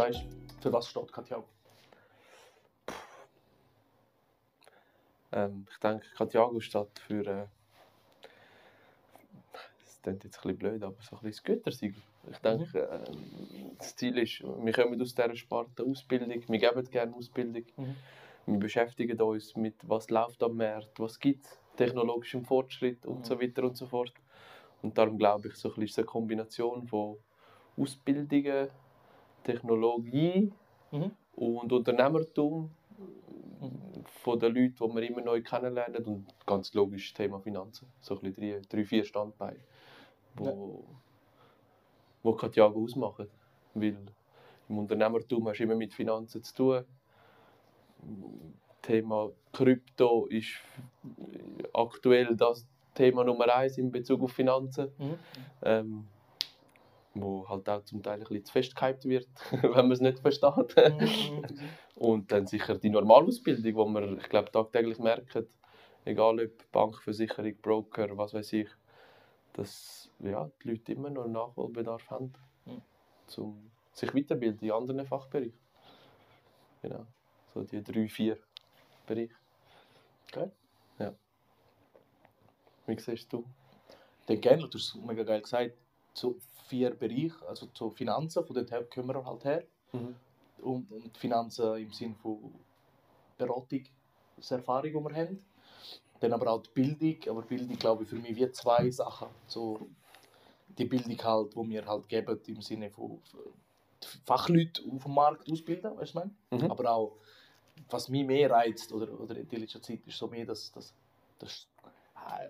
sagst für was steht Katjago? Ähm, ich denke, Katjago steht für. Äh, das klingt jetzt ein bisschen blöd, aber so ein bisschen das Gütersiegel. Ich denke, äh, das Ziel ist, wir kommen aus dieser Sparte Ausbildung, wir geben gerne Ausbildung. Mhm. Wir beschäftigen uns mit, was läuft am Markt, was gibt es, technologischem Fortschritt und Mhm. so weiter und so fort. Und darum glaube ich, so ein bisschen eine Kombination von Ausbildungen, Technologie Mhm. und Unternehmertum Mhm. von den Leuten, die wir immer neu kennenlernen und ganz logisch das Thema Finanzen. So ein bisschen drei, drei vier Standbeine, wo, wo Katjago ausmachen. Weil im Unternehmertum hast du immer mit Finanzen zu tun. Thema Krypto ist aktuell das Thema Nummer eins in Bezug auf Finanzen. Mhm. Ähm, wo halt auch zum Teil ein bisschen zu fest gehypt wird, wenn man es nicht versteht. Mhm. Und dann sicher die Normalausbildung, die man, ich glaube, tagtäglich merkt, egal ob Bank, Versicherung, Broker, was weiß ich, dass ja, die Leute immer noch Nachholbedarf haben, Mhm. um sich weiterbilden in anderen Fachbereichen. Genau, so die drei, vier Bereiche. Okay. Ja. Wie siehst du? Den gerne, du hast es mega geil gesagt, so vier Bereiche, also so Finanzen, von dort her kommen wir halt her. Mhm. Und, und Finanzen im Sinne von Beratungserfahrung, die wir haben. Dann aber auch die Bildung, aber Bildung glaube ich für mich wie zwei Sachen. So die Bildung halt, die wir halt geben im Sinne von Fachleute auf dem Markt ausbilden, weißt du meine? Mhm. Aber auch, was mich mehr reizt oder, oder in der letzten Zeit, ist so mehr das, das, das ah,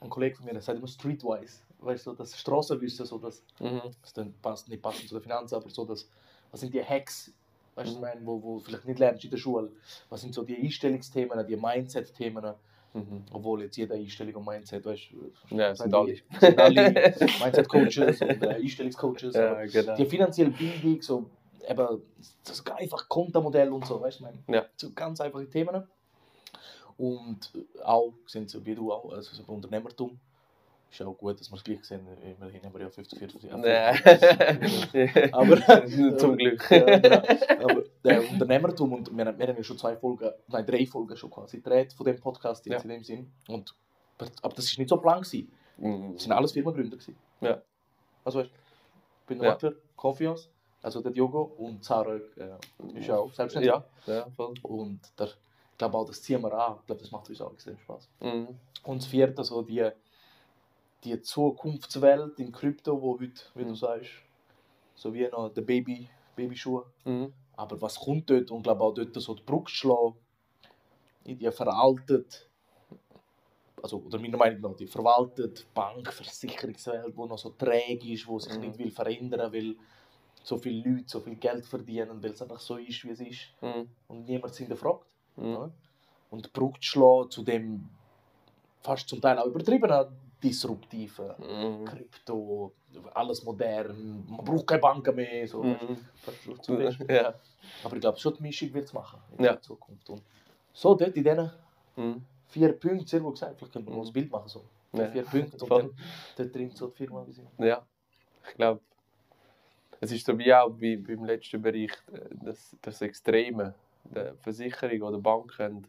ein Kollege von mir sagt immer Streetwise, weißt du, das Straßenwissen, so das, Mhm. das dann passt nicht passend zu den Finanzen, aber so das, was sind die Hacks, weißt du, Mhm. meine, wo, wo du vielleicht nicht lernst in der Schule, was sind so die Einstellungsthemen, die Mindset-Themen, Mhm. obwohl jetzt jede Einstellung und Mindset, weißt du, Ja, sind alle. sind alle Mindset-Coaches und äh, Einstellungscoaches, Ja, genau. die finanzielle Bildung, so eben das einfach Kontamodell und so, weißt du, ich meine, Ja. so ganz einfache Themen. Und auch, sind so wie du auch, also so Unternehmertum, ist ja auch gut, dass wir es gleich sehen, immerhin haben wir ja 50-40. Nee. Aber Zum Glück. Ja, genau. Aber der Unternehmertum, und wir, haben- wir haben ja schon zwei Folgen, nein, drei Folgen schon quasi gedreht von dem Podcast jetzt Ja. in dem Sinn. Und, aber das ist nicht so plan gewesen. Mhm. Das sind alles Firmengründer gewesen. Ja. Also ich bin Ja. Makler, Confiance, also der Diogo und Sarah äh, ist ja auch selbstständig. Ja, ja, voll. Und der, ich glaube auch, das ziehen wir an. Ich glaube, das macht uns auch extrem Spaß. Mhm. Und das vierte, so die, die Zukunftswelt in Krypto, wo heute, wie du Mhm. sagst, so wie noch der Baby, Babyschuhe. Mhm. Aber was kommt dort und glaube auch dort so die Brücke schlagen, in die veraltet, also oder meiner Meinung nach die verwaltet Bank, Versicherungswelt, die noch so träge ist, wo sich Mhm. nicht will verändern will, so viele Leute so viel Geld verdienen, weil es einfach so ist, wie es ist Mhm. und niemand es hinterfragt. Mhm. Ja? Und die Brücke zu schlagen zu dem fast zum Teil auch übertriebenen disruptiven Mhm. Krypto, alles modern, man braucht keine Banken mehr. So. Fest. Ja. Aber ich glaube schon, die Mischung wird es machen in Ja. der Zukunft. Und so dort in diesen Mhm. vier Punkten, sehr gut gesagt, vielleicht können wir noch Mhm. ein Bild machen. So. Ja. Vier Punkte und dann dort drin so die Firma. Wie sie. Ja, ich glaube, es ist so wie auch wie beim letzten Bericht, äh, das, das Extreme. Die Versicherung oder Banken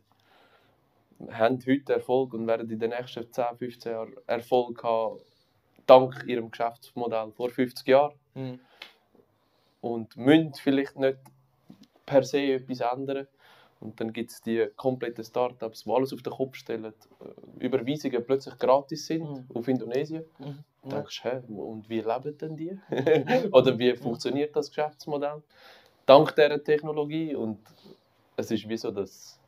haben heute Erfolg und werden in den nächsten 10, 15 Jahren Erfolg haben, dank ihrem Geschäftsmodell vor 50 Jahren. Mhm. Und müssen vielleicht nicht per se etwas ändern. Und dann gibt es die kompletten Startups, die alles auf den Kopf stellen, äh, Überweisungen plötzlich gratis sind Mhm. auf Indonesien. Mhm. Du denkst, hä, und wie leben denn die? Oder wie funktioniert das Geschäftsmodell? Dank dieser Technologie. Und es ist wie so das,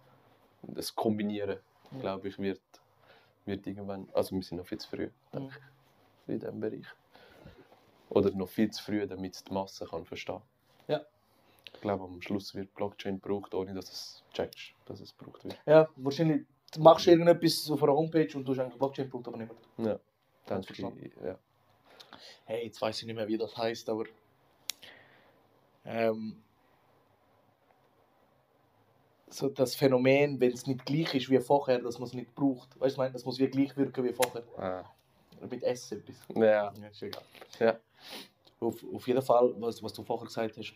das Kombinieren, Ja. glaube ich, wird, wird irgendwann. Also, wir sind noch viel zu früh denke ich, in diesem Bereich. Oder noch viel zu früh, damit es die Masse kann verstehen Ja. Ich glaube, am Schluss wird Blockchain gebraucht, ohne dass es checkst, dass es gebraucht wird. Ja, wahrscheinlich machst du irgendetwas auf einer Homepage und du hast eigentlich Blockchain-Punkt, aber nicht mehr. Ja, Ganz denke ich. Ja. Hey, jetzt weiß ich nicht mehr, wie das heißt, aber. Ähm, so das Phänomen, wenn es nicht gleich ist wie vorher, dass man es nicht braucht. Weißt du, das muss wie gleich wirken wie vorher. Ah. Mit S etwas. ja. Ja, ist egal. Ja. Auf, auf jeden Fall, was, was du vorher gesagt hast,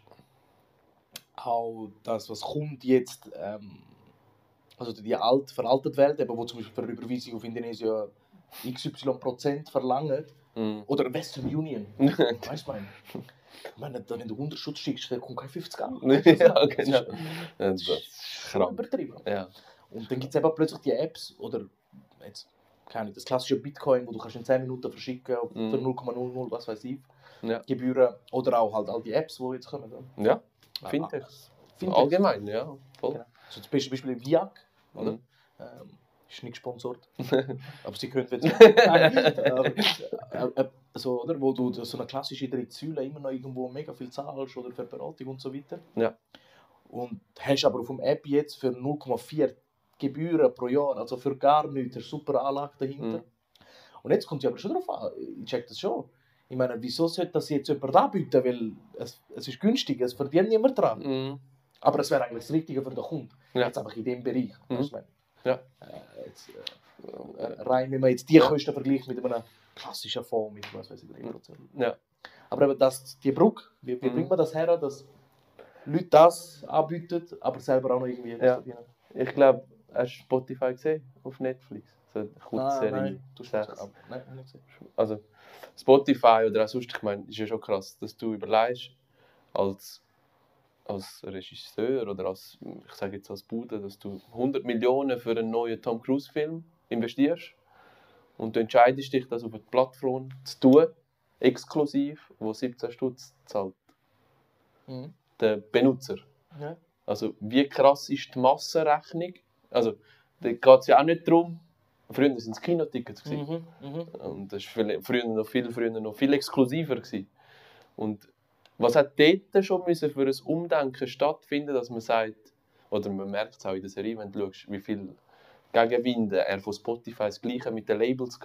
auch das, was kommt jetzt, ähm, also die alt, veraltete Welt, eben, wo zum Beispiel für eine Überweisung auf Indonesien XY Prozent verlangen, Mhm. oder Western Union, weißt du? Ich meine, da, wenn du Unterschutz schickst, dann kommt kein 50 Geld. ja, genau. Das ist, das ist schon übertrieben. Ja. Und dann gibt es eben plötzlich die Apps oder jetzt, keine Ahnung, das klassische Bitcoin, wo du kannst in 10 Minuten verschicken Mhm. für 0,00, was weiß ich, Ja. Gebühren. Oder auch halt all die Apps, die jetzt kommen. oder? Ja, Ah, Fintechs. Fintechs. Allgemein, ja. Voll. Genau. So zum Beispiel, Beispiel Viag, oder? Mhm. Ähm, ist nicht gesponsert. aber sie können jetzt. Äh, äh, so, oder? Wo du so eine klassische Drittsäule immer noch irgendwo mega viel zahlst oder für Beratung und so weiter. Ja. Und hast aber auf dem App jetzt für 0,4 Gebühren pro Jahr, also für gar nichts, eine super Anlage dahinter. Mhm. Und jetzt kommt es aber schon darauf an, ich check das schon. Ich meine, wieso sollte das jetzt jemand anbieten? Weil es, es ist günstig, es verdient niemand dran. Mhm. Aber es wäre eigentlich das Richtige für den Kunden. Ja. Jetzt einfach in dem Bereich. Mhm. Ja. Jetzt, äh, rein, wenn man jetzt die. Kosten vergleicht mit einem klassischen Fonds mit was weiß ich, 3%. Ja. Aber eben das, die Brücke, wie, wie Mhm. bringt man das her, dass Leute das anbieten, aber selber auch noch irgendwie etwas Ja. verdienen? Ich glaube, hast du Spotify gesehen? Auf Netflix. So eine kurze Ah, Serie. nein, du ab. Nein, nicht gesehen. Also Spotify oder auch sonst, ich meine, ist ja schon krass, dass du überlegst, als, als Regisseur oder als, ich sage jetzt als Bude, dass du 100 Millionen für einen neuen Tom Cruise Film investierst und du entscheidest dich, das auf eine Plattform zu tun, exklusiv, wo 17 Stutz zahlt. Mhm. Der Benutzer. Ja. Also wie krass ist die Massenrechnung? Also da geht es ja auch nicht darum, früher waren es Kinotickets. Mhm. Mhm. Und das war früher noch viel, früher noch viel exklusiver. Gewesen. Und was hat dort schon müssen für ein Umdenken stattfinden, dass man sagt, oder man merkt es auch in der Serie, wenn du schaust, wie viel Gegenwinde er von Spotify das Gleiche mit den Labels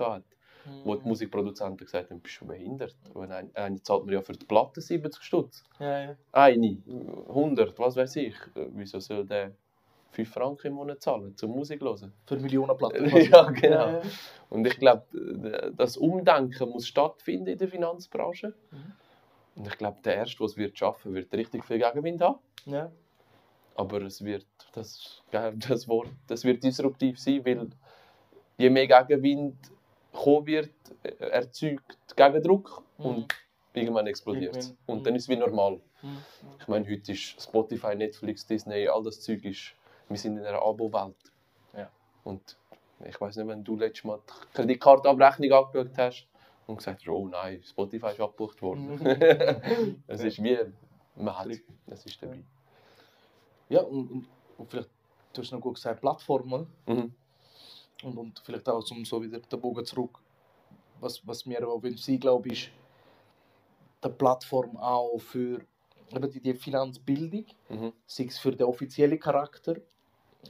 wo Mhm. die Musikproduzenten gesagt haben, bist du behindert? Und eine, eine zahlt mir ja für die Platte 70 Stutz. Ja, ja. Eine, 100, was weiß ich. Wieso soll der 5 Franken im Monat zahlen, zum Musik hören? Für Millionenplatten. Ja, genau. Ja, ja. Und ich glaube, das Umdenken muss stattfinden in der Finanzbranche. Mhm. Und ich glaube, der Erste, der es wird schaffen, wird richtig viel Gegenwind haben. Ja. Aber es wird, das, das Wort, das wird disruptiv sein, weil je mehr Gegenwind kommen wird, äh, erzeugt Gegendruck Mhm. und irgendwann explodiert es. Und mhm. dann ist es wie normal. Mhm. Ich meine, heute ist Spotify, Netflix, Disney, all das Zeug ist, wir sind in einer Abo-Welt. Ja. Und ich weiß nicht, wenn du letztes Mal die Kreditkartenabrechnung angeschaut hast und gesagt hast, oh nein, Spotify ist abgebucht worden. Mhm. es ist wie, man hat es ist dabei. Ja, und, und, und vielleicht, du hast noch gut gesagt, Plattformen. Mhm. Und, und vielleicht auch zum so wieder den Bogen zurück. Was, was mir auch sein glaube ist, die Plattform auch für eben die, die Finanzbildung, Mhm. sei es für den offiziellen Charakter,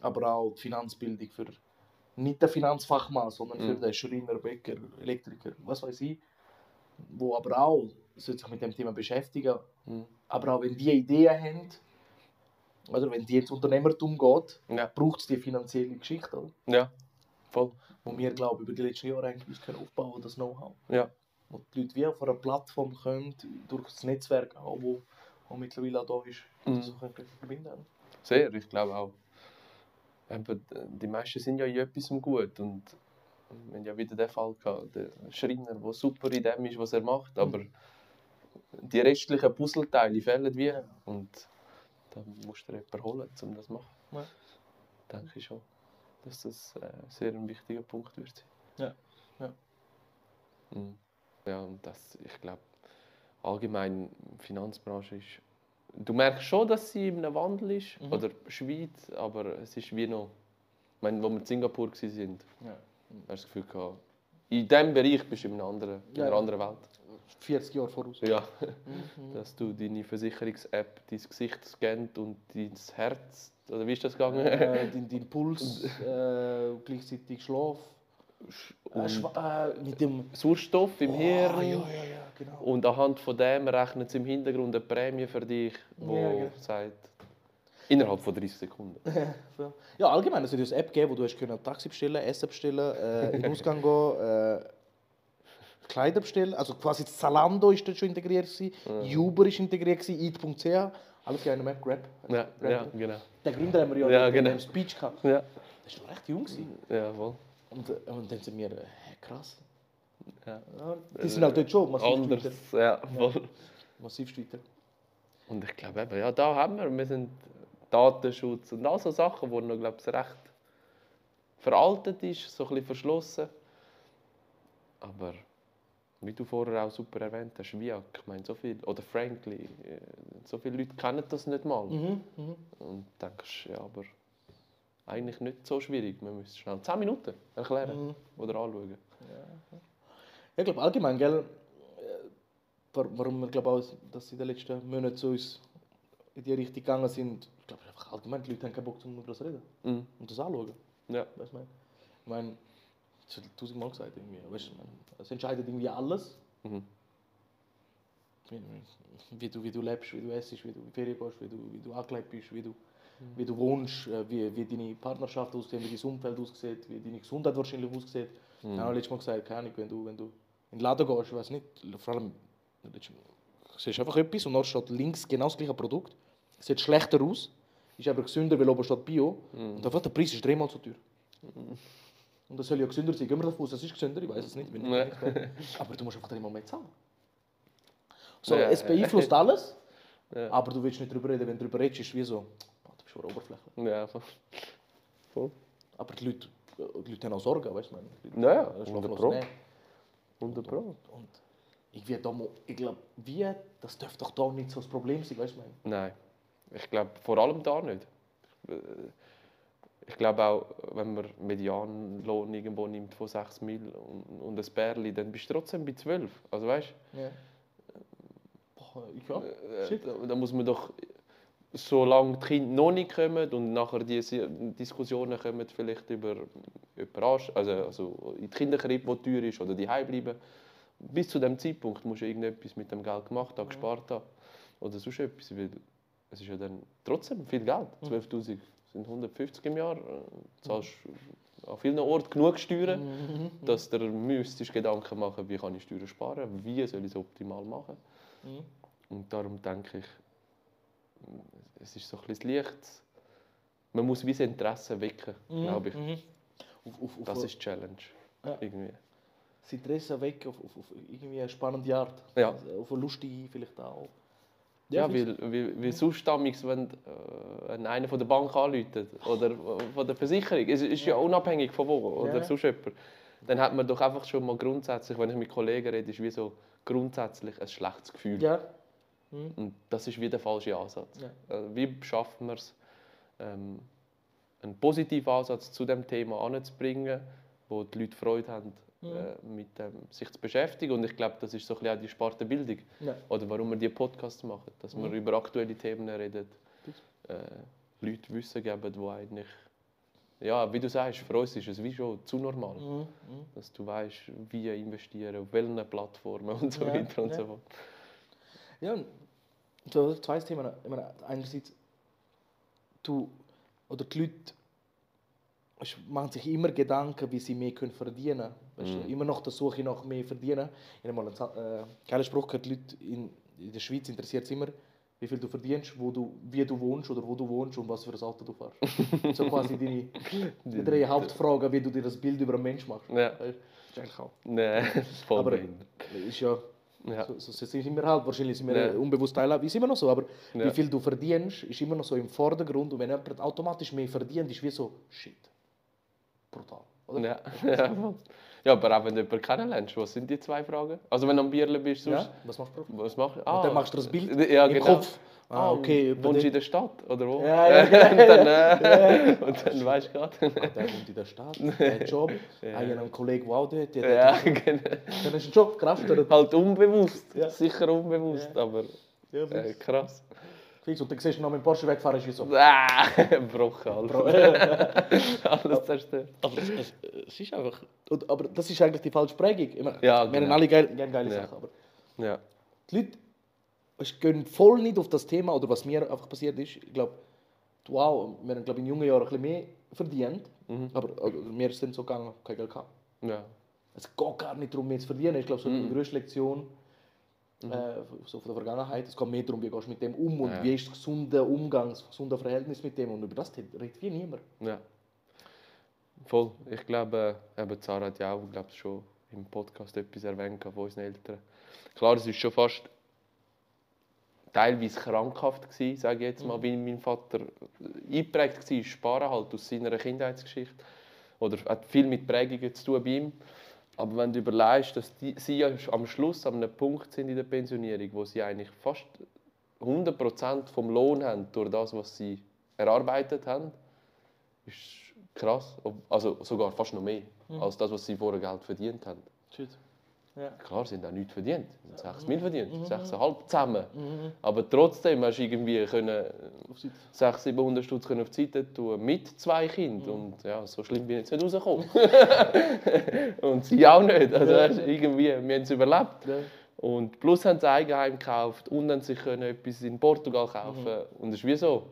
aber auch die Finanzbildung für nicht den Finanzfachmann, sondern für Mhm. den Schreiner, Bäcker, Elektriker, was weiß ich, wo aber auch sollte sich mit dem Thema beschäftigen. Mhm. Aber auch wenn die Ideen haben, oder wenn die ins Unternehmertum geht, Ja. braucht es die finanzielle Geschichte, oder? ja, voll. wo wir glaube über die letzten Jahre eigentlich können aufbauen das Know-how. Ja. Wo die Leute wie auf einer Plattform können, durch das Netzwerk auch, wo, wo mittlerweile auch da ist, Mhm. das verbinden Sehr, ich glaube auch. Eben, die meisten sind ja in etwas gut und wir haben ja wieder den Fall gehabt, der Schreiner, der super in dem ist, was er macht, Mhm. aber die restlichen Puzzleteile fehlen wie und da musst du jemanden holen, um das zu machen. Ja. Denke ich schon, dass das äh, sehr ein wichtiger Punkt wird sein. Ja, ja. Mhm. Ja, und das, ich glaube, allgemein die Finanzbranche ist. Du merkst schon, dass sie in einem Wandel ist, Mhm. oder Schweiz, aber es ist wie noch. Ich meine, wo wir in Singapur waren, Ja. hast du das Gefühl gehabt, in diesem Bereich bist du in einer anderen, in einer Ja. anderen Welt. 40 Jahre voraus. Ja, Mhm. dass du deine Versicherungs-App dein Gesicht scannt und dein Herz, oder wie ist das gegangen? Äh, dein, dein Puls, äh, gleichzeitig Schlaf. Äh, Und äh, mit dem Sauerstoff im Hirn. Ah, ja, ja, ja, genau. Und anhand von dem rechnet sie im Hintergrund eine Prämie für dich, die Ja, genau. sagt, innerhalb von 30 Sekunden. Ja. ja, allgemein, es hat eine App gegeben, wo du hast können Taxi bestellen, Essen bestellen, äh, in den Ausgang gehen, äh, Kleider bestellen. Also quasi Zalando ist dort schon integriert gewesen, Uber ist integriert gewesen, Eat.ch. Alles in einem Grab. Ja, Grab, ja, genau. Der Gründer haben wir ja, Ja, in genau. dem Speech gehabt. Ja, Das war noch recht jung. gewesen. ja, voll. Und, äh, und dann sind wir, äh, krass. Ja. Ja, die sind halt dort schon massiv Anders, weiter. ja, voll. Massiv weiter. Und ich glaube eben, ja, da haben wir, wir sind Datenschutz und all so Sachen, wo noch, glaube ich, recht veraltet ist, so ein bisschen verschlossen. Aber wie du vorher auch super erwähnt hast, Viak, ich meine, so viel, oder Frankly, äh, so viele Leute kennen das nicht mal. Mhm, mhm. Und denkst, ja, aber eigentlich nicht so schwierig. Man müsste schnell 10 Minuten erklären Mhm. oder anschauen. Ja, ich glaube allgemein, gell, äh, wa- warum wir glaube auch, dass sie in den letzten Monaten zu uns in die Richtung gegangen sind, ich glaube einfach allgemein, die Leute haben keinen Bock, um über das zu reden Mhm. und das anschauen. Ja. Weißt du, ich meine, ich habe tausendmal gesagt, irgendwie. Weißt du, es entscheidet irgendwie alles. Mhm. Wie, wie, du, wie du lebst, wie du essst, wie du in Ferien gehst, wie du, wie du angelegt bist, wie du, wie du wohnst, äh, wie, wie deine Partnerschaft aussieht, wie dein Umfeld aussieht, wie deine Gesundheit wahrscheinlich aussieht. Mhm. Ich habe letztes Mal gesagt, keine Ahnung, wenn du, wenn du in den Laden gehst, ich weiß nicht, vor allem, Mal, du siehst einfach etwas und dort steht links genau das gleiche Produkt. Es sieht schlechter aus, ist aber gesünder, weil oben steht Bio. Und einfach der Preis ist dreimal so teuer. Und das soll ja gesünder sein. Gehen wir davon aus, es ist gesünder, ich weiß es nicht. Nee. nicht aber du musst einfach dreimal mehr zahlen. So, Ja, es ja. beeinflusst alles, Ja. aber du willst nicht darüber reden. Wenn du darüber redest, ist es wie so, oh, du bist schon oberflächlich. Ja, voll. voll. Aber die Leute, die Leute haben auch Sorgen, weißt du? ich meine, die Leute Ja, ja, haben 100 schlaflose Pro. Nächte. 100 Pro. Und ich, will da mal- ich glaube, wie, das dürfte doch da nicht so das Problem sein, weißt du? meine? Nein, ich glaube vor allem da nicht. Äh, Ich glaube auch, wenn man Medianlohn irgendwo nimmt von 6 Mil und, und ein Bärli, dann bist du trotzdem bei 12. Also weißt Ja. Boah, ich ja. du, Shit. da, da muss man doch, solange die Kinder noch nicht kommen und nachher diese Diskussionen kommen, vielleicht über ansch- also, also in die Kinderkrippe, die teuer ist, oder die bleiben, bis zu dem Zeitpunkt musst du irgendetwas mit dem Geld gemacht haben, gespart haben. Oder sonst etwas, weil es ist ja dann trotzdem viel Geld. 12'000 sind 150 im Jahr. äh, Du zahlst an vielen Orten genug Steuern, Mhm. dass du müsstest Gedanken machen wie kann ich Steuern sparen, wie soll ich es optimal machen. Mhm. Und darum denke ich, es ist so ein bisschen das Licht. Man muss wie das Interesse wecken, glaube ich. Mhm. Auf, auf, auf, Das ist die Challenge. Ja. Irgendwie. das Interesse weg auf, auf, irgendwie eine spannende Art. Ja. Also Auf eine lustige vielleicht auch. Ja, fix. weil, weil, weil sonst damals, wenn, äh, einer von der Bank anruft oder von der Versicherung, es ist ja unabhängig von wo oder Ja. sonst jemand, dann hat man doch einfach schon mal grundsätzlich, wenn ich mit Kollegen rede, ist wie so grundsätzlich ein schlechtes Gefühl. Ja. Und das ist wie der falsche Ansatz. Ja. Also wie schaffen wir es, ähm, einen positiven Ansatz zu dem Thema anzubringen, wo die Leute Freude haben, äh, mit dem sich zu beschäftigen. Und ich glaube, das ist so ein bisschen auch die Sparte Bildung. Ja. Oder warum wir die Podcasts machen, dass wir über aktuelle Themen reden, äh, Leute Wissen geben, die eigentlich, ja, wie du sagst, für uns ist es wie schon zu normal, Mhm. dass du weißt, wie investieren, auf welchen Plattformen und so Ja, weiter und ja. so fort. Ja, so zwei Themen. Ich meine, einerseits, du oder die Leute machen sich immer Gedanken, wie sie mehr können verdienen können. Du, Immer noch der Suche nach mehr verdienen. Ich habe mal einen äh, geilen Spruch gehört, die Leute in, in der Schweiz interessiert es immer, wie viel du verdienst, wo du, wie du wohnst oder wo du wohnst und was für ein Auto du fährst. so quasi deine, die drei Hauptfragen, wie du dir das Bild über einen Menschen machst. Ja. Das ist eigentlich auch. Nein, voll Aber ist ja Ja. so, so sind wir halt, wahrscheinlich sind wir Ja. unbewusst teilhaben, ist immer noch so, aber Ja. wie viel du verdienst, ist immer noch so im Vordergrund und wenn jemand automatisch mehr verdient, ist wie so, shit, brutal, oder? Ja. ja. Ja, aber auch wenn du jemanden kennenlernst, was sind die zwei Fragen? Also wenn du am Bierle bist, sonst, Ja? Was machst du? was machst? Und dann machst du das Bild ja, im genau. Kopf. Ah, okay, über Wohnst du in der Stadt oder wo? Ja, ja, genau. und dann, äh, und dann weißt du gerade. Ah, der wohnt in der Stadt, der Job, ja. einen Kollegen, der auch dort, der ja, hat genau. dann hast du einen Job, Kraft oder... Halt unbewusst, Ja. sicher unbewusst, aber Ja, äh, krass. Fix. Und dann siehst du noch mit dem Porsche wegfahren, ist wie so. Ah, gebrochen, Alter. Alles zerstört. Aber es, es, es ist einfach... Und, aber das ist eigentlich die falsche Prägung. Ich meine, Ja, wir haben genau. alle geil, gerne geile Ja. Sachen, aber... Ja. die Leute es gehen voll nicht auf das Thema oder was mir einfach passiert ist. Ich glaube, wow, wir haben glaube in jungen Jahren ein bisschen mehr verdient, aber äh, mir ist es dann so gegangen, kein Geld gehabt. ja. Es geht gar nicht darum, mehr zu verdienen. Ich glaube, so die größte Lektion äh, so von der Vergangenheit. Es geht mehr darum, wie gehst du mit dem um und Ja. wie ist das gesunde Umgang, das gesunde Verhältnis mit dem. Und über das redet wie niemand. Ja. Voll. Ich glaube, äh, eben Zara hat ja auch glaube schon im Podcast etwas erwähnt von unseren Eltern. Klar, es ist schon fast teilweise krankhaft gewesen, sage ich jetzt mal, wie mein Vater eingeprägt war, Sparen halt aus seiner Kindheitsgeschichte. Oder hat viel mit Prägungen zu tun bei ihm. Aber wenn du überlegst, dass die, sie am Schluss an einem Punkt sind in der Pensionierung, wo sie eigentlich fast 100% vom Lohn haben durch das, was sie erarbeitet haben, ist krass. Also sogar fast noch mehr als das, was sie vorher Geld verdient haben. Shit. Ja. Klar, sie haben auch nichts verdient. Sie haben 6 Mil verdient, 6,5 zusammen. Aber trotzdem hast du irgendwie können Auf Seite. 600, 700 Stutz auf die Seite tun mit zwei Kindern. Und ja, so schlimm bin ich jetzt nicht rausgekommen. und sie auch nicht. Also Ja. irgendwie, wir haben es überlebt. Ja. Und plus haben sie Eigenheim gekauft und haben sich können etwas in Portugal kaufen. Und es ist wie so,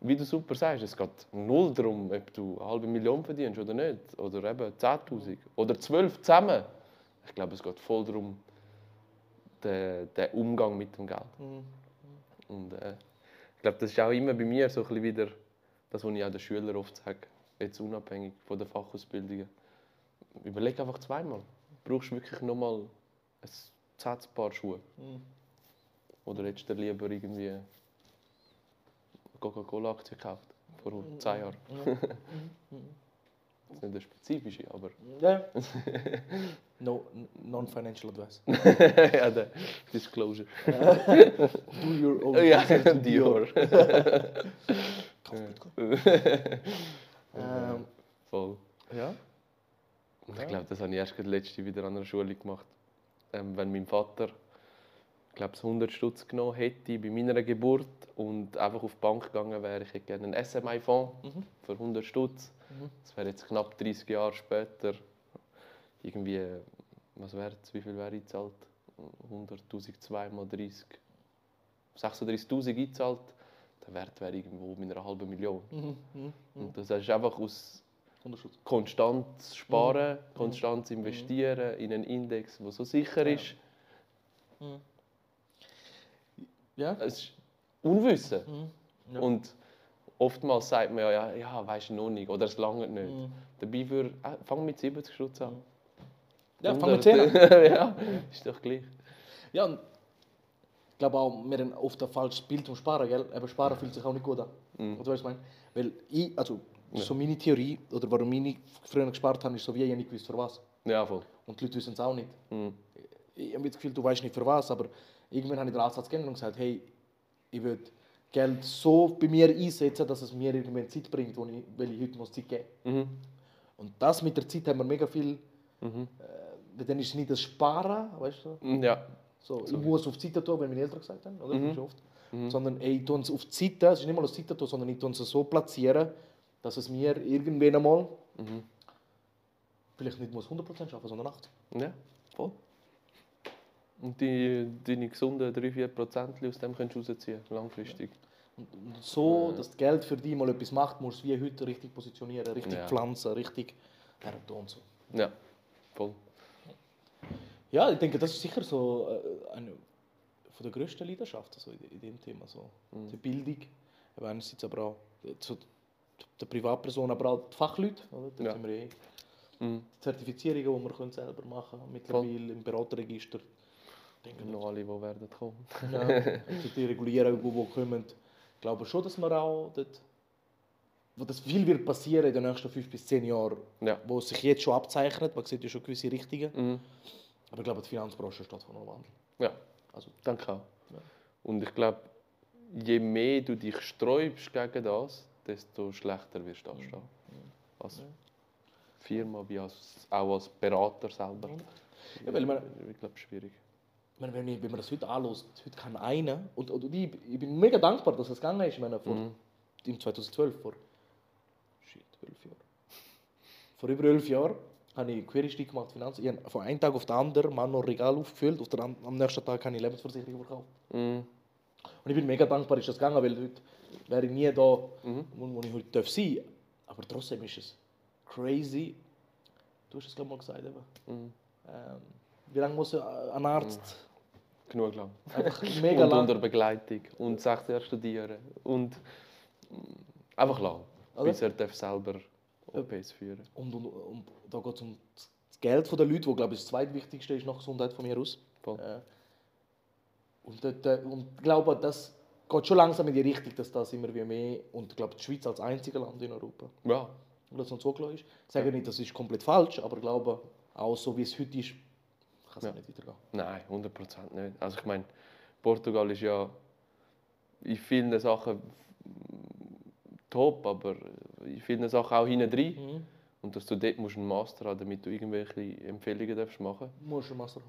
wie du super sagst, es geht null darum, ob du eine halbe Million verdienst oder nicht. Oder eben 10'000 oder 12 zusammen. Ich glaube, es geht voll darum, den, den Umgang mit dem Geld. Mhm. Und äh, ich glaube, das ist auch immer bei mir so ein wieder das, was ich auch den Schülern oft sage, jetzt unabhängig von den Fachausbildungen. Überleg einfach zweimal. Brauchst du wirklich nochmal ein zehntes Paar Schuhe? Mhm. Oder hättest du lieber irgendwie eine Coca-Cola-Aktie gekauft? Vor zehn Jahren. Das ist nicht eine spezifische, aber... Ja. no, non-financial advice. ja, der Disclosure. Do your own ja, Dior. Kauf Bitcoin. Ähm, Voll. ja. Und. Ich glaube, das habe ich erst letzte wieder an einer Schule gemacht. Ähm, wenn mein Vater ich glaube, 100 Stutz genommen hätte bei meiner Geburt und einfach auf die Bank gegangen wäre, ich hätte gerne einen SMI-Fonds Mhm. für 100 Stutz. Mhm. Das wäre jetzt knapp 30 Jahre später. Irgendwie, was wäre es, wie viel wäre eingezahlt? 100'000, 2 mal 30. 36'000 eingezahlt. Der Wert wäre irgendwo mit einer halben Million. Mhm. Mhm. Und das ist einfach aus konstant sparen, Mhm. konstant investieren in einen Index, der so sicher Ja. ist. Ja. Es ist Unwissen. Mhm. Ja. Und oftmals sagt man ja, ja, ja weißt du noch nicht oder es langt nicht. Mhm. Dabei würde, äh, fang mit 70 Stutz an. Ja, fang mit 100. 10 ja, ist doch gleich. Ja, und ich glaube auch, wir haben oft ein falsches Bild vom Sparen, gell? Aber Sparen fühlt sich auch nicht gut an. Mhm. Oder weißt du, ich meine? Weil ich, also, so meine Theorie, oder warum ich nicht früher gespart habe, ist so, wie ich nicht gewusst, für was. Ja, voll. Und die Leute wissen es auch nicht. Mhm. Ich habe das Gefühl, du weißt nicht für was, aber irgendwann habe ich den Ansatz geändert und gesagt, hey, ich will Geld so bei mir einsetzen, dass es mir irgendwann Zeit bringt, wo ich, weil ich heute muss Zeit geben Mhm. Und das mit der Zeit haben wir mega viel, Mhm. äh, dann ist es nicht das Sparen, weißt du? Mhm, Ja. So, ich muss auf die Seite tun, wenn meine Eltern gesagt haben, oder? Mhm. Oft. Sondern ey, ich tue es auf die Seite, es ist nicht mal auf die Seite tun, sondern ich tue es so platzieren, dass es mir irgendwann einmal Mhm. vielleicht nicht muss 100% schaffen, sondern 80. Ja, voll. Und die, deine gesunden 3-4% aus dem kannst du rausziehen, langfristig. Und und so, dass das Geld für dich mal etwas macht, musst du wie heute richtig positionieren, richtig Ja. pflanzen, richtig hertun und so. Ja, voll. Ja, ich denke, das ist sicher so äh, eine von der grössten Leidenschaften so in, in dem Thema. So. Die Bildung, aber einerseits aber auch äh, so der Privatperson, aber auch die Fachleute. Oder? Da Ja. sind wir eh Mhm. Zertifizierungen, die wir können selber machen können, mittlerweile im Beraterregister. Ich denke, Noch alle, die werden kommen. ja, die Regulierungen, die, die kommen, glaube schon, dass wir auch dort, wo das viel wird passieren in den nächsten fünf bis zehn Jahren, Ja. wo sich jetzt schon abzeichnet, man sieht ja schon gewisse Richtungen, Mhm. aber ich glaube, die Finanzbranche steht vor einem Wandel. Ja, Also, danke auch. Ja. Und ich glaube, je mehr du dich sträubst gegen das, desto schlechter wirst du anstehen. Als Firma, wie als, auch als Berater selber. Ja, weil man- ich glaube, schwierig. Meine, wenn, ich, wenn man das heute anlässt, heute kann einer, und, und ich, ich bin mega dankbar, dass es gegangen ist, ich meine, vor, Mhm. im 2012, vor shit, 12 Jahren. Vor über 11 Jahren habe ich Quereinstieg gemacht, Finanzen. Ich habe von einem Tag auf den anderen Mann noch Regal aufgefüllt, auf der, an- am nächsten Tag habe ich Lebensversicherung verkauft. Mhm. Und ich bin mega dankbar, ist das gegangen, weil heute wäre ich nie da, Mhm. wo, ich heute darf sein darf. Aber trotzdem ist es crazy. Du hast es ich mal gesagt, eben. Mhm. Ähm, wie lange muss ein Arzt genug lang. Einfach mega und lang. unter Begleitung und sechs Jahre studieren und einfach lang, Oder? bis er darf selber OPs führen Und, und, und da geht es um das Geld der Leute, wo glaube ich das zweitwichtigste ist nach Gesundheit von mir aus. Voll. Äh, und, dort, äh, und ich glaube, das geht schon langsam in die Richtung, dass das immer wie mehr und ich glaube die Schweiz als einzige Land in Europa, Ja, das noch zugelassen ist. Ich sage nicht, das ist komplett falsch, aber ich glaube, auch so wie es heute ist, kann es Ja. nicht weitergehen. nein, 100% nicht. Also ich meine, Portugal ist ja in vielen Sachen top, aber in vielen Sachen auch hinten drin. Mhm. Und dass du dort musst einen Master haben damit du irgendwelche Empfehlungen darfst machen Musst du Master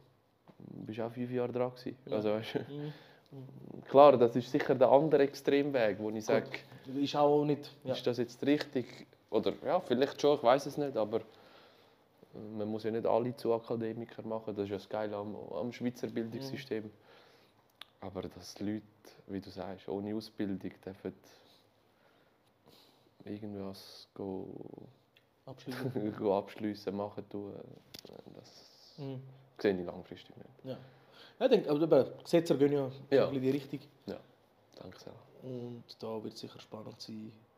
Du bist auch fünf Jahre dran. Gewesen. Ja. Also, weißt, du, mhm. klar, das ist sicher der andere Extremweg, wo ich sage, Ist auch nicht. Ja. ist das jetzt richtig? Oder ja, vielleicht schon, ich weiß es nicht, aber man muss ja nicht alle zu Akademiker machen. Das ist ja das Geile am, am Schweizer Bildungssystem. Aber dass die Leute, wie du sagst, ohne Ausbildung dürfen irgendwas go, Abschließend. go abschliessen, machen, tun, das mhm. sehe ich langfristig nicht. Ja. Ja, ich denke, aber die Gesetze gehen ja, Ja. ja. in die Richtung. Danke sehr. Und da wird es sicher spannend sein, Ja. ja,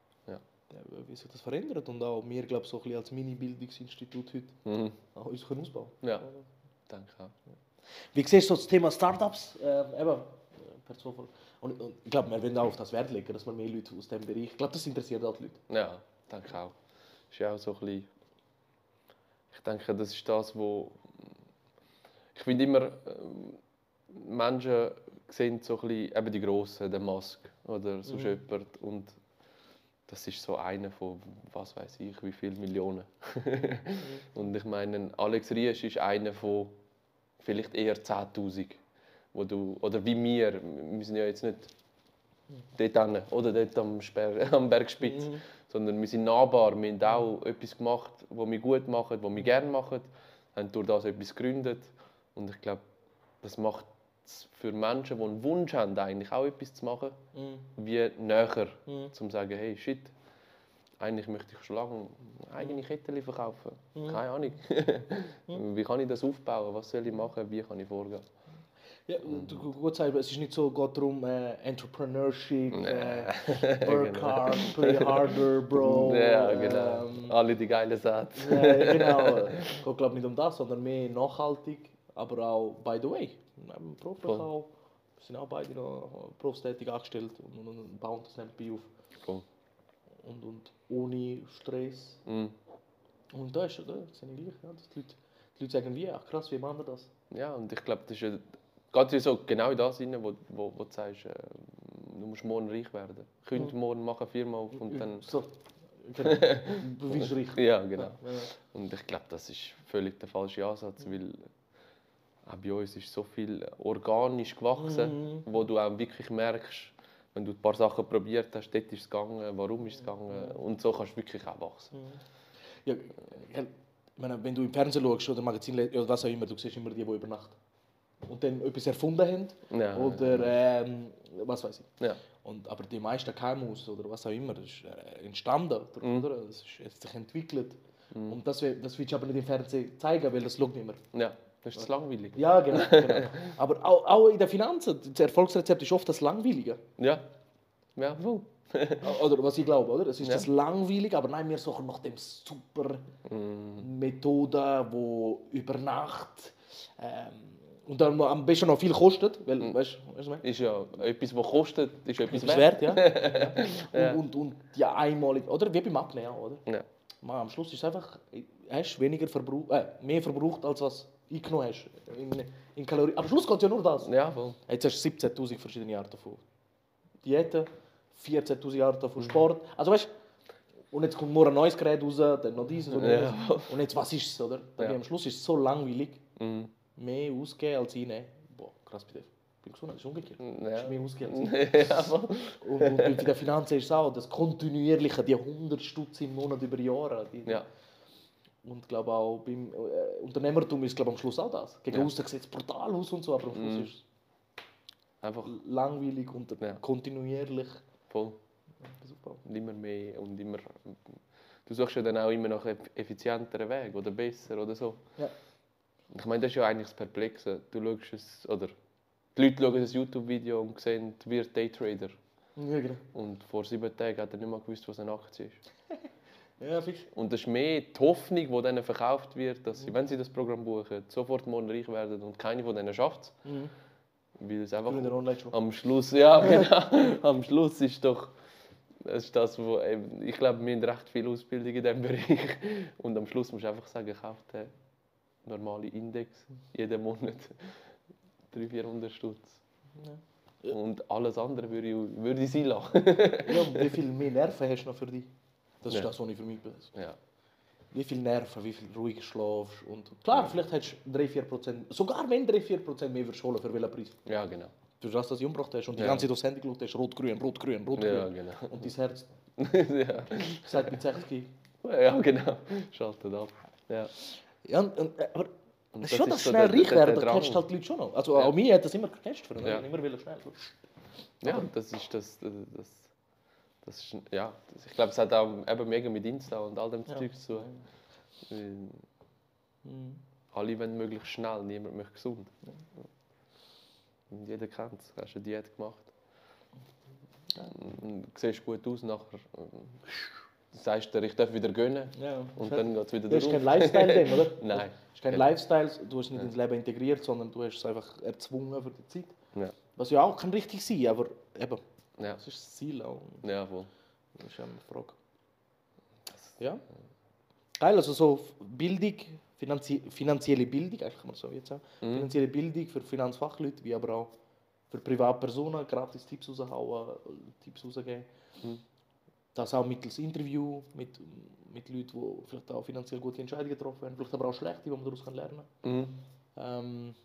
wie sich das verändert. Und auch wir, glaube so ein bisschen als Mini-Bildungsinstitut heute Mhm. auch uns können ausbauen Ja, danke auch. Wie siehst du das Thema Startups? Äh, eben, per Zufall. Und, und ich glaube, wir wollen auch auf das Wert legen, dass wir mehr Leute aus diesem Bereich. Ich glaube, das interessiert auch die Leute. Ja, denke auch. Ist ja auch so ein bisschen, ich denke, das ist das, wo ich finde immer, ähm, Menschen sehen so ein bisschen, eben die Grossen, den Musk oder so Mhm. jemand und das ist so einer von, was weiß ich, wie viele Millionen. und ich meine, Alex Riesch ist einer von vielleicht eher 10'000, wo du, oder wie wir, wir sind ja jetzt nicht dort hin, oder dort am, Sper am Bergspitz, Mhm. sondern wir sind nahbar, wir haben auch etwas gemacht, was wir gut machen, was wir gerne machen, haben durch das etwas gegründet und ich glaube, das macht für Menschen, die einen Wunsch haben, eigentlich auch etwas zu machen, Mhm. wie näher, Mhm. zum zu sagen, hey, shit, eigentlich möchte ich schon lange eigene Kettchen verkaufen. Mhm. Keine Ahnung. wie kann ich das aufbauen? Was soll ich machen? Wie kann ich vorgehen? Ja, du gut sagen, es ist nicht so geht darum, äh, Entrepreneurship, äh, work Genau. hard, play harder, bro. ja, genau. ähm, Alle die geilen Sätze. Ja, genau. Es geht glaube nicht um das, sondern mehr nachhaltig, aber auch by the way. Neben beruflich Voll. auch. Sind auch beide noch berufstätig angestellt und, und, und bauen das nebenbei auf. Cool. Und, und ohne Stress. Mhm. Und da ist das sehe ich gleich, ja, dass die, Leute, die Leute sagen, wie, ach krass, wie machen wir das? Ja, und ich glaube, das ist ja, geht ja so genau in das rein, wo, wo, wo du sagst, äh, du musst morgen reich werden. Könnt Mhm. morgen machen, Firma auf und dann... So, genau. du bist richtig. Ja, genau. Ja, ja. Und ich glaube, das ist völlig der falsche Ansatz, weil auch bei uns ist so viel organisch gewachsen, Mhm. wo du auch wirklich merkst, wenn du ein paar Sachen probiert hast, dort ist es gegangen, warum ist es gegangen und so kannst du wirklich auch wachsen. Ja, ja, ich meine, wenn du im Fernsehen schaust oder Magazin oder was auch immer, du siehst immer die, die übernachten. Und dann etwas erfunden haben. Ja, Oder ähm, was weiß ich. ja. Und, aber die meisten KMUs oder was auch immer, das ist äh, entstanden. Mhm. Oder? Das ist, es hat sich entwickelt. Und das, will- das willst du aber nicht im Fernsehen zeigen, weil das schaut niemand. ja, das ist zu langweilig. Ja, genau. genau. aber auch, auch in den Finanzen, das Erfolgsrezept ist oft das Langweilige. Ja, ja, voll. Oder was ich glaube, oder? Es ist Ja. das Langweilige, aber nein, wir suchen nach dem super Mm, Methode, wo über Nacht ähm, und dann am besten noch viel kostet, weil, Mhm. weißt du, weißt du, was ich meine? Ist ja etwas, was kostet, ist etwas Etwas wert. wert, ja. Ja. Und, und, und ja, einmalig, oder? Wie beim Abnehmen, oder? Ja. Man, am Schluss ist es einfach, hast weniger verbraucht, äh, mehr verbraucht, als was eingenommen hast in, in Kalorien. Am Schluss geht es ja nur das. ja, voll. Jetzt hast du 17'000 verschiedene Arten von Diäten, 14'000 Arten von Sport. Also weißt und jetzt kommt morgen ein neues Gerät raus, dann noch dieses und Ja. jenes. Und jetzt, was ist es, oder? Ja. Am Schluss ist es so langweilig, Mhm. mehr ausgeben als einnehmen. Boah, krass bei dir. Bin gesund, das ist umgekehrt. Ja. Das ist mehr ausgeben als ja. Und, und bei den Finanzen ist es auch, das kontinuierliche, die 100 Stutz im Monat über Jahre. Die, ja. Und ich glaube auch beim äh, Unternehmertum ist glaube am Schluss auch das. Gegen Ja. außen sieht es brutal aus und so, aber am Schluss Mhm. ist es Einfach langweilig und Ja. kontinuierlich. voll. Aufbauen. Und immer mehr und immer. Du suchst ja dann auch immer nach effizienteren Weg oder besser oder so. Ja. Ich meine, das ist ja eigentlich das Perplexe. Du schaust es, oder Die Leute schauen das YouTube-Video und sehen, wird Daytrader. Ja, genau. Und vor sieben Tagen hat er nicht mal gewusst, was eine Aktie ist. Ja, fix. Und das ist mehr die Hoffnung, die denen verkauft wird, dass sie, wenn sie das Programm buchen, sofort morgen reich werden und keine von denen schafft es. Mhm. Weil es einfach am Schluss, ja genau, am Schluss ist doch, das ist das, wo, eben, ich glaube, wir haben recht viel Ausbildung in diesem Bereich. Und am Schluss musst du einfach sagen, kauf den normalen Index jeden Monat 300, 400 Stutz. Und alles andere würde ich, würde ich sein lassen. Ja, wie viel mehr Nerven hast du noch für dich? Das ist Ja. das, was ich für mich ja. Wie viel Nerven, wie viel ruhig schlafst. Und klar, vielleicht hättest du 3-4%, sogar wenn 3-4% mehr würdest holen, für welchen Preis? ja, genau. Du hast das, was du umgebracht hast und die Ja. ganze Zeit aufs Handy geschaut hast, rot-grün, rot-grün, rot-grün. Ja, genau. Und dein Herz ja. sagt mit 60. ja, genau. Schaltet ab. Ja. Ja, und, und, äh, aber Und das ist schon ist das so schnell der- reich werden, da catcht halt die Leute schon noch. Also Ja. auch mich hat das immer gecatcht, für Ja. immer will schnell. Ja, das ist das. das, das, das ist, ja, das, ich glaube, es hat auch eben mega mit Insta und all dem Ja. Zeug zu tun. Weil Mhm. Alle wollen möglichst schnell, niemand möchte gesund. Und jeder kennt es. Du hast eine Diät gemacht. Und Du siehst gut aus, nachher äh, sagst du ich darf wieder gönnen. Ja. Und dann geht es wieder Du hast keinen drauf. Lifestyle dann, oder? Nein. Du hast keinen Ja. Lifestyle, du hast es nicht Ja. ins Leben integriert, sondern du hast es einfach erzwungen für die Zeit. Ja. Was ja auch kann richtig sein, aber eben, Ja, das ist das Ziel auch. ja voll. Das ist ja eine Frage. Ja. Geil, also so Bildung, finanzie finanzielle Bildung, eigentlich kann man so jetzt sagen. Mhm. Finanzielle Bildung für Finanzfachleute, wie aber auch für Privatpersonen, gratis Tipps raushauen, Tipps rausgeben. Mhm. Das auch mittels Interview mit, mit Leuten, die vielleicht auch finanziell gute Entscheidungen getroffen haben, vielleicht aber auch schlechte, die man daraus lernen kann. Mhm. Ähm,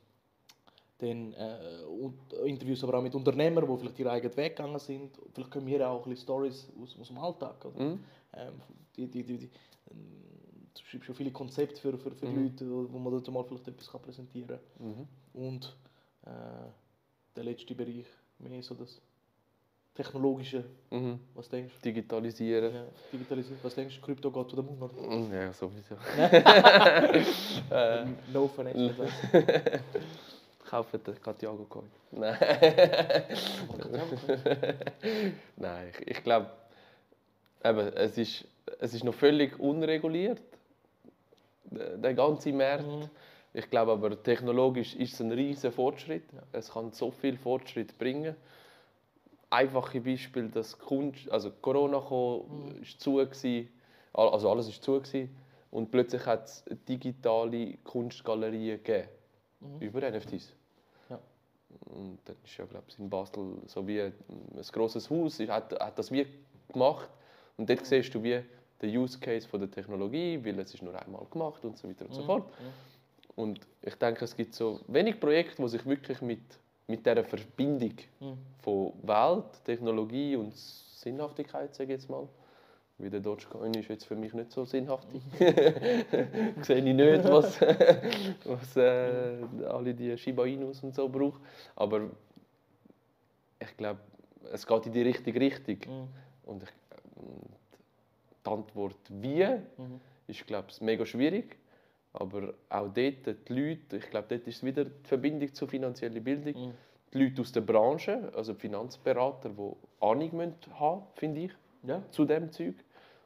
dann äh, Interviews aber auch mit Unternehmern, die vielleicht ihren eigenen Weg gegangen sind. Vielleicht können wir auch ein bisschen Stories aus, aus dem Alltag. Oder? Mhm. Ähm, die, die, die, die, ähm, du schreibst schon viele Konzepte für, für, für Mhm. Leute, wo man dort mal vielleicht etwas kann präsentieren Mhm. kann. Und äh, der letzte Bereich, mehr so das Technologische. Mhm. Was denkst Digitalisieren. du? Ja, Digitalisierung. Was denkst du? Krypto geht zu Mund, oder? Mhm, Ja, sowieso. No financial Kaufen den Katjago Coin. Nein. Nein, ich, ich glaube, es ist, es ist noch völlig unreguliert, der, ganze Markt. Mhm. Ich glaube aber, technologisch ist es ein riesiger Fortschritt. Ja. Es kann so viel Fortschritt bringen. Einfache Beispiel, dass Kunst, also Corona kam, Mhm. ist zu gewesen, Al- also alles ist zu gewesen, und plötzlich hat es digitale Kunstgalerien gegeben Mhm. über NFTs. Und dann ist ja, glaube ich, in Basel so wie ein grosses Haus, hat, hat das wie gemacht. Und dort siehst du wie den Use Case von der Technologie, weil es ist nur einmal gemacht und so weiter und so Mhm. fort. Und ich denke, es gibt so wenig Projekte, die sich wirklich mit, mit dieser Verbindung Mhm. von Welt, Technologie und Sinnhaftigkeit, sage ich jetzt mal, wie der Dogecoin ist jetzt für mich nicht so sinnhaftig. Sehe ich nicht, was, was äh, alle die Shiba Inus und so brauchen. Aber ich glaube, es geht in die richtige Richtung. Mhm. Und, ich, und die Antwort «Wie?» Mhm. ist, glaube ich, mega schwierig. Aber auch dort, die Leute, ich glaube, dort ist wieder die Verbindung zur finanziellen Bildung. Mhm. Die Leute aus der Branche, also die Finanzberater, die Ahnung haben finde ich, Ja. zu dem Zeug.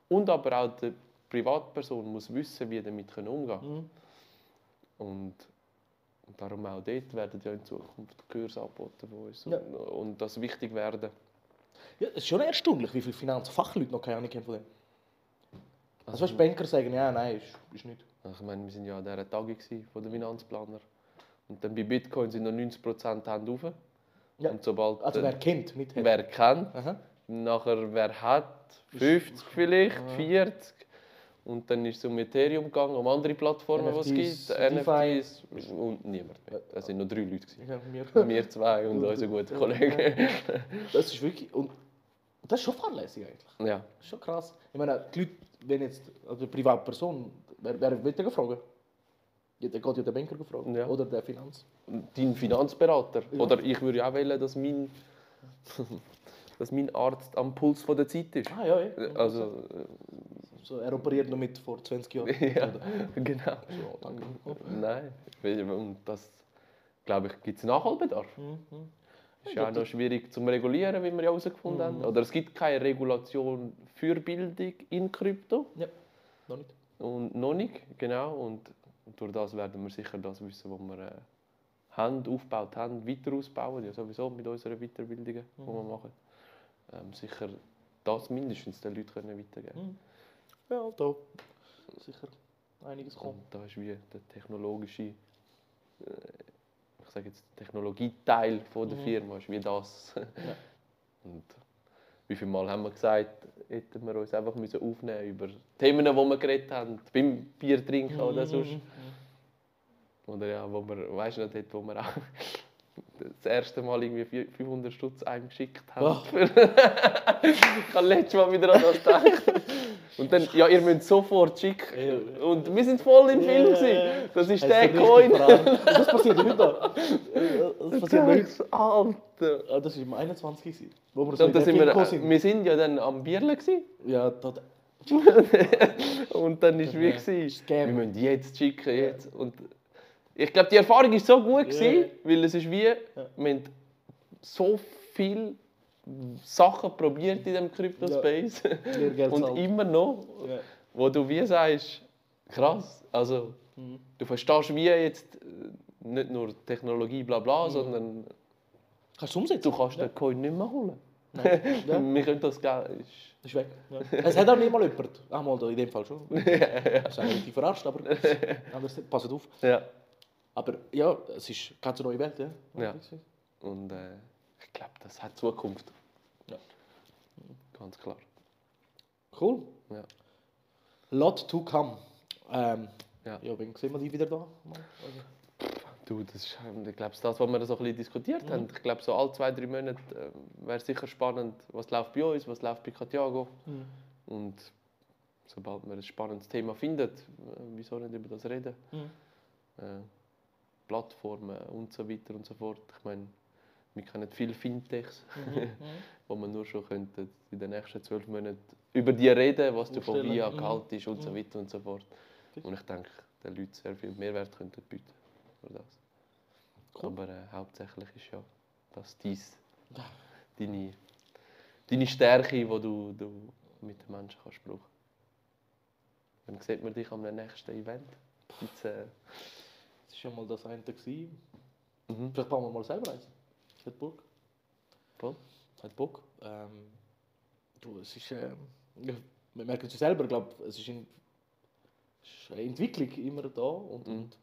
Und aber auch die Privatperson muss wissen, wie damit umgehen kann. Mhm. Und und darum auch dort werden ja in Zukunft Kurse angeboten von uns. Ja. Und, und das wichtig werden. Ja, es ist schon erstaunlich, wie viele Finanzfachleute noch keine Ahnung haben von dem. Also, Also, weißt, Banker sagen, ja, nein, ist, ist nicht. ich meine, wir waren ja an dieser Tagung von den Finanzplaner. Und dann bei Bitcoin sind noch 90% Hände rauf. Ja. Und sobald Also, wer kennt, nicht hat. wer kennt, Aha. nachher wer hat, 50 vielleicht, Aha. 40. Und dann ist es um Ethereum gegangen, um andere Plattformen, die NFTs, es gibt. NFTs und niemand mehr. Es sind nur drei Leute. Ja, mir. Wir zwei und unser guter ja. Kollege. Das ist wirklich. Und das ist schon fahrlässig eigentlich. Ja. Das ist schon krass. Ich meine, die Leute, wenn jetzt also eine Privatperson, wer, wer wird gefragt? Ja, der geht ja der Banker gefragt. Ja. Oder der Finanz. Dein Finanzberater. Ja. Oder ich würde ja auch wählen, dass mein, dass mein Arzt am Puls von der Zeit ist. Ah, ja, ja. Also, So, er operiert noch mit vor 20 Jahren. ja, genau. So, danke. Nein, und das, glaube ich, gibt es Nachholbedarf. Mhm. ist ja auch noch schwierig zu regulieren, wie wir ja herausgefunden haben. Mhm. Oder es gibt keine Regulation für Bildung in Krypto. Ja, noch nicht. Und noch nicht, genau. Und durch das werden wir sicher das Wissen, was wir äh, haben, aufgebaut haben, weiter ausbauen. Ja, sowieso mit unseren Weiterbildungen, die wir Mhm. machen. Ähm, sicher das mindestens den Leuten können weitergeben Mhm. Ja, da sicher einiges Und kommen. da ist wie der technologische, äh, ich sage jetzt, der Technologieteil von der Mhm. Firma ist wie das. Und wie viele Mal haben wir gesagt, hätten wir uns einfach müssen aufnehmen über Themen, die wir geredet haben, beim Bier trinken oder sonst. Mhm. Oder ja, wo wir, weißt du noch, dort, wo wir auch das erste Mal irgendwie vier- 500 Stutz einem geschickt haben. Ich habe letztes Mal wieder an das gedacht. Und dann, ja, ihr müsst sofort schicken. Und wir sind voll im Film. gewesen. Das ist der Coin. Und das passiert heute noch. Das passiert heute. Alter. Ah, das war im 21. gewesen, wo wir Und so den sind wir, sind. wir sind ja dann am Bierle. Gewesen. Ja, da, Und dann war wie, gewesen, Scam. wir müssen jetzt schicken. Jetzt. Und ich glaube, die Erfahrung war so gut, Ja. gewesen, weil es ist wie, wir haben so viele Sachen probiert in diesem Crypto-Space. Lehrgeld Und zahlt. immer noch, Ja. wo du wie sagst, krass, also Mhm. du verstehst wie jetzt äh, nicht nur Technologie bla bla, Mhm. sondern Kannst du umsetzen? du kannst ja. den Coin nicht mehr holen. Nein. Ja. Wir können das Geld... ist- Ist weg. Ja. Es hat auch nicht mal jemand. Ah, mal da, in dem Fall schon. Das ist eigentlich verarscht, aber anders. Passt auf. Aber ja, es ist eine ganz neue Welt, ja. Ja. Und äh, ich glaube, das hat Zukunft. Ja. Ganz klar. Cool. Ja. Lot to come. Ähm, Ja. ja, wann sehen wir die wieder da? Also, Du, das ist, ich glaube, das, was wir so ein bisschen diskutiert Mhm. haben. Ich glaube, so alle zwei, drei Monate äh, wäre sicher spannend, was läuft bei uns, was läuft bei Katiago. Mhm. Und sobald man ein spannendes Thema findet, äh, wieso nicht über das reden? Mhm. Äh, Plattformen und so weiter und so fort. Ich meine, wir kennen viele Fintechs, Mhm. wo man nur schon könnte in den nächsten zwölf Monaten über die reden, was du von Vorstellen. VIA Mhm. Gehalt ist und so Mhm. weiter und so fort. Und ich denke, den Leuten sehr viel Mehrwert könnten bieten für das. Cool. Aber äh, hauptsächlich ist ja das dies, deine, deine Stärke, die du, du mit den Menschen kannst brauchen. Wann sieht man dich am nächsten Event? Gibt's, äh, schon mal das eine. Gewesen. mhm. Vielleicht bauen wir mal selber eins. Hat Bock. Voll. Hat Bock. Ähm, du, es ist, ja, wir merken es ja selber, ich glaube, es ist, in, es ist eine Entwicklung immer da und, Mhm. und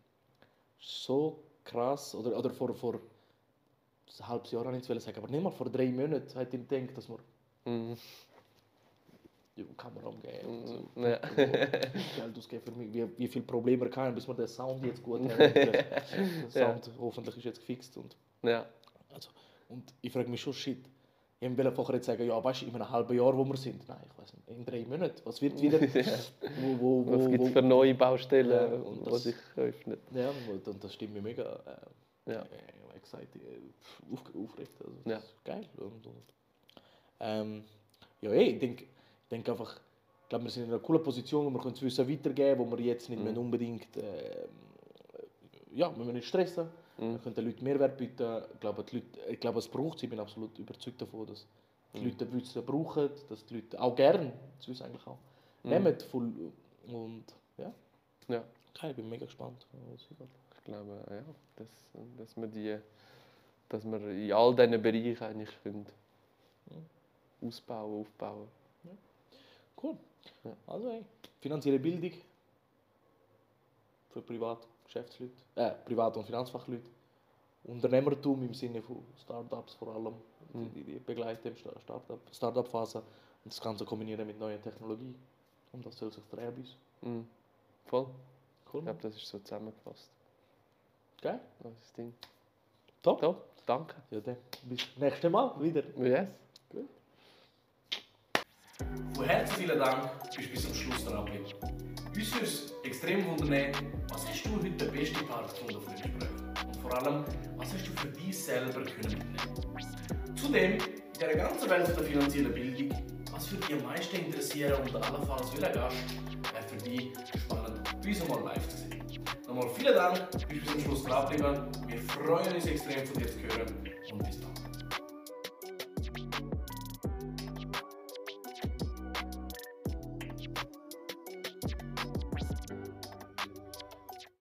so krass, oder, oder vor, vor ein halbes Jahr, jetzt sagen, aber nicht mal vor drei Monaten hätte ich gedacht, dass wir Mhm. Ja, Kamera umgehen und so. Mhm. Ja. Geld ausgeben für mich, wie, wie viele Probleme wir hatten, bis wir den Sound jetzt gut haben. der Sound hoffentlich ist jetzt gefixt und ja. Also, und ich frage mich schon, shit. Ich wollte vorher jetzt sagen, ja, weißt du, in einem halben Jahr, wo wir sind. Nein, ich weiß nicht, in drei Monaten. Was wird wieder. wo, wo, wo, Was gibt es für neue Baustellen, Ja, und das- sich öffnen? Ja, und, das stimmt mir mega. Äh, Ja. äh, excited, äh, auf, aufregt. Also, Ja. das ist geil. Und, und, ähm, ja, ey, ich denke ich denk einfach, ich glaube, wir sind in einer coolen Position, wo wir können das Wissen weitergeben wo wir jetzt nicht Mhm. mehr unbedingt. Äh, ja, wir müssen nicht stressen. Mhm. Wir können den Leuten Mehrwert bieten. Ich glaube, die Leute, ich glaube, es braucht es. Ich bin absolut überzeugt davon, dass die Mhm. Leute Wissen brauchen, dass die Leute auch gerne das Wissen eigentlich auch Mhm. nehmen. Voll, und ja, Ja. okay, ich bin mega gespannt. Ich glaube, ja, dass, dass wir die, dass wir in all diesen Bereichen eigentlich können ausbauen, aufbauen. Cool. Ja. Also, ey, finanzielle Bildung für Privat- Geschäftsleute, äh, Privat- und Finanzfachleute. Unternehmertum im Sinne von Startups vor allem, Mhm. die, die begleiten im Sta- Startup, Startup-Phase und das Ganze kombinieren mit neuer Technologie. Und das soll sich drehen bei uns. Mhm. Voll. Cool. Ich glaube, das ist so zusammengefasst. Geil. Das ist das Ding. Top. Top, danke. Ja, dann bis nächstes Mal wieder. Yes. Von Herzen vielen Dank, bist bis zum Schluss dran geblieben. Uns würde extrem wundern, was hast du heute den besten Part gefunden von dem Gespräch? Und vor allem, was hast du für dich selber können mitnehmen Zudem, in dieser ganzen Welt der finanziellen Bildung, was würde dich am meisten interessieren und allenfalls welcher Gast wäre für dich spannend, bei uns mal live zu sehen? Nochmal vielen Dank, bis zum Schluss dran. Wir freuen uns extrem von dir zu hören.